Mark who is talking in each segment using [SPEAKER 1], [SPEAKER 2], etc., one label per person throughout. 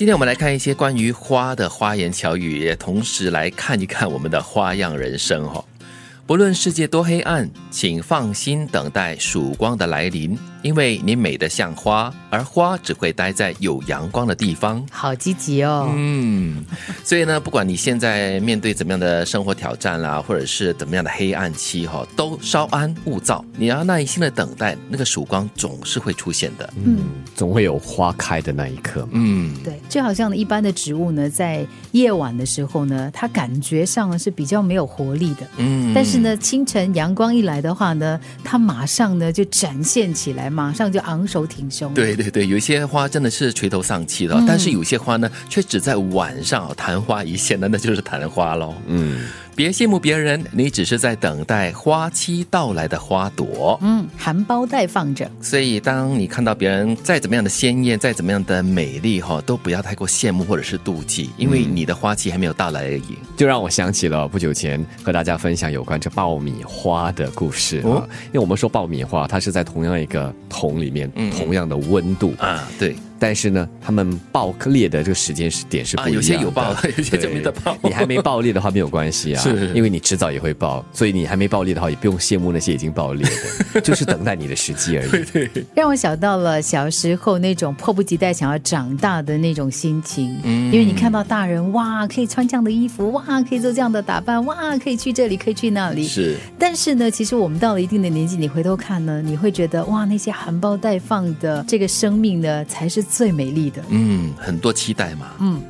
[SPEAKER 1] 今天我们来看一些关于花的花言巧语，也同时来看一看我们的花样人生哈。不论世界多黑暗，请放心等待曙光的来临，因为你美得像花，而花只会待在有阳光的地方。
[SPEAKER 2] 好积极哦。
[SPEAKER 1] 嗯，所以呢，不管你现在面对怎么样的生活挑战啦，或者是怎么样的黑暗期哈，都稍安勿躁，你要耐心的等待，那个曙光总是会出现的。
[SPEAKER 3] 嗯，总会有花开的那一刻。
[SPEAKER 1] 嗯，
[SPEAKER 2] 对，就好像一般的植物呢，在夜晚的时候呢，它感觉上是比较没有活力的。
[SPEAKER 1] 嗯，
[SPEAKER 2] 但是呢，清晨阳光一来的话呢，它马上呢就展现起来，马上就昂首挺胸。
[SPEAKER 1] 对对对，有一些花真的是垂头丧气的，但是有些花呢，却只在晚上昙花一现的，那就是昙花喽。
[SPEAKER 3] 嗯，
[SPEAKER 1] 别羡慕别人，你只是在等待花期到来的花朵。
[SPEAKER 2] 嗯，含苞待放着。
[SPEAKER 1] 所以，当你看到别人再怎么样的鲜艳，再怎么样的美丽，哈，都不要太过羡慕或者是妒忌，因为你的花期还没有到来而已。
[SPEAKER 3] 就让我想起了不久前和大家分享有关这爆米花的故事啊，
[SPEAKER 1] 哦
[SPEAKER 3] 因为我们说爆米花，它是在同样一个桶里面，同样的温度
[SPEAKER 1] 啊，对，
[SPEAKER 3] 但是呢，他们爆裂的这个时间是点是不一样的。
[SPEAKER 1] 啊有些有爆 有些就没得爆
[SPEAKER 3] 你还没爆裂的话没有关系啊，
[SPEAKER 1] 是
[SPEAKER 3] 因为你迟早也会爆，所以你还没爆裂的话，也不用羡慕那些已经爆裂的，就是等待你的时机而已。
[SPEAKER 2] 让我想到了小时候那种迫不及待想要长大的那种心情，
[SPEAKER 1] 嗯
[SPEAKER 2] 因为你看到大人哇，可以穿这样的衣服，哇，可以做这样的打扮，哇，可以去这里，可以去那里。
[SPEAKER 1] 是
[SPEAKER 2] 但是呢，其实我们到了一定的年纪，你回头看呢，你会觉得哇，那些含苞待放的这个生命呢，才是最美丽的。
[SPEAKER 1] 嗯，很多期待嘛。
[SPEAKER 2] 嗯，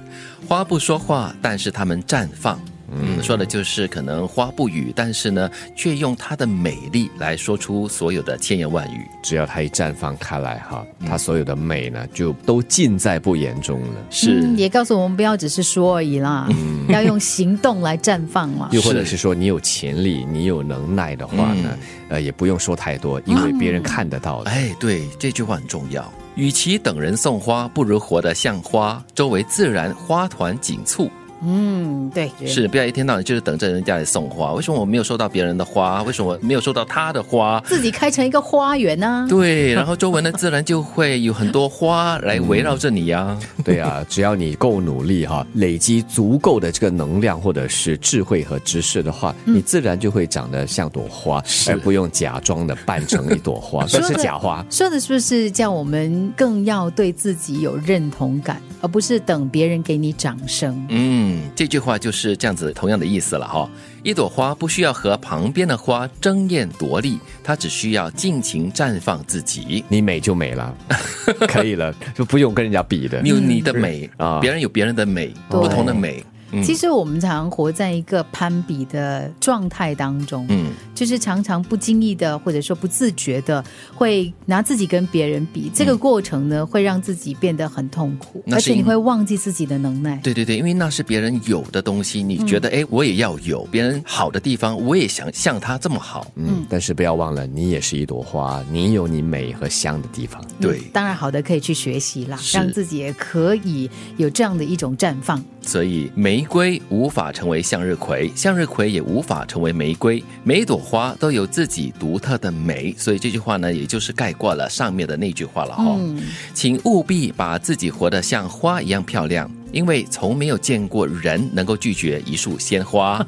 [SPEAKER 1] 花不说话，但是它们绽放。嗯，说的就是可能花不语，但是呢，却用它的美丽来说出所有的千言万语。
[SPEAKER 3] 只要它一绽放开来哈，它所有的美呢，就都尽在不言中了。
[SPEAKER 1] 是，
[SPEAKER 2] 嗯也告诉我们不要只是说而已啦，要用行动来绽放嘛。
[SPEAKER 3] 又或者是说，你有潜力，你有能耐的话呢，呃，也不用说太多，因为别人看得到的。
[SPEAKER 1] 哎，对，这句话很重要。与其等人送花，不如活得像花，周围自然花团锦簇。
[SPEAKER 2] 嗯，对，
[SPEAKER 1] 是，不要一天到晚就是等着人家来送花。为什么我没有收到别人的花？为什么我没有收到他的花？
[SPEAKER 2] 自己开成一个花园啊。
[SPEAKER 1] 对，然后周围呢，自然就会有很多花来围绕着你呀、
[SPEAKER 3] 对啊，只要你够努力哈，累积足够的这个能量或者是智慧和知识的话，你自然就会长得像朵花，而不用假装的扮成一朵花，这是假花。
[SPEAKER 2] 说的是不是叫我们更要对自己有认同感，而不是等别人给你掌声？
[SPEAKER 1] 嗯，这句话就是这样子，同样的意思了哈。一朵花不需要和旁边的花争艳夺丽，它只需要尽情绽放自己。
[SPEAKER 3] 你美就美了，可以了，就不用跟人家比的
[SPEAKER 1] 你。有你的美
[SPEAKER 3] 啊
[SPEAKER 1] 别人有别人的美，不同的美。嗯
[SPEAKER 2] 其实我们常活在一个攀比的状态当中，
[SPEAKER 1] 嗯，
[SPEAKER 2] 就是常常不经意的或者说不自觉的会拿自己跟别人比，这个过程呢会让自己变得很痛苦，而且你会忘记自己的能耐。
[SPEAKER 1] 对对对，因为那是别人有的东西，你觉得哎、诶我也要有别人好的地方，我也想像他这么好。
[SPEAKER 3] 嗯，但是不要忘了，你也是一朵花，你有你美和香的地方。
[SPEAKER 1] 对，
[SPEAKER 2] 当然好的可以去学习啦，让自己也可以有这样的一种绽放。
[SPEAKER 1] 所以玫瑰无法成为向日葵，向日葵也无法成为玫瑰。每一朵花都有自己独特的美，所以这句话呢，也就是概括了上面的那句话了哈、
[SPEAKER 2] 嗯
[SPEAKER 1] 请务必把自己活得像花一样漂亮，因为从没有见过人能够拒绝一束鲜花。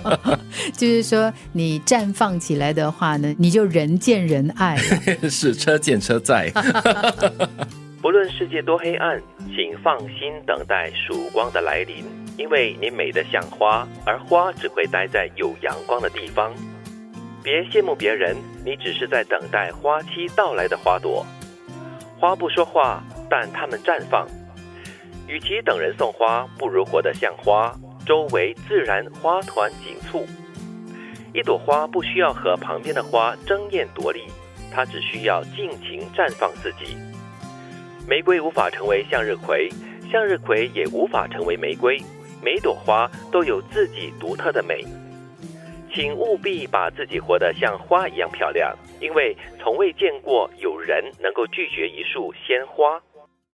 [SPEAKER 2] 就是说你绽放起来的话呢，你就人见人爱了。
[SPEAKER 1] 是车见车载。不论世界多黑暗，请放心等待曙光的来临，因为你美得像花，而花只会待在有阳光的地方。别羡慕别人，你只是在等待花期到来的花朵。花不说话，但它们绽放。与其等人送花，不如活得像花，周围自然花团锦簇。一朵花不需要和旁边的花争艳夺丽，它只需要尽情绽放自己。玫瑰无法成为向日葵，向日葵也无法成为玫瑰。每朵花都有自己独特的美，请务必把自己活得像花一样漂亮，因为从未见过有人能够拒绝一束鲜花。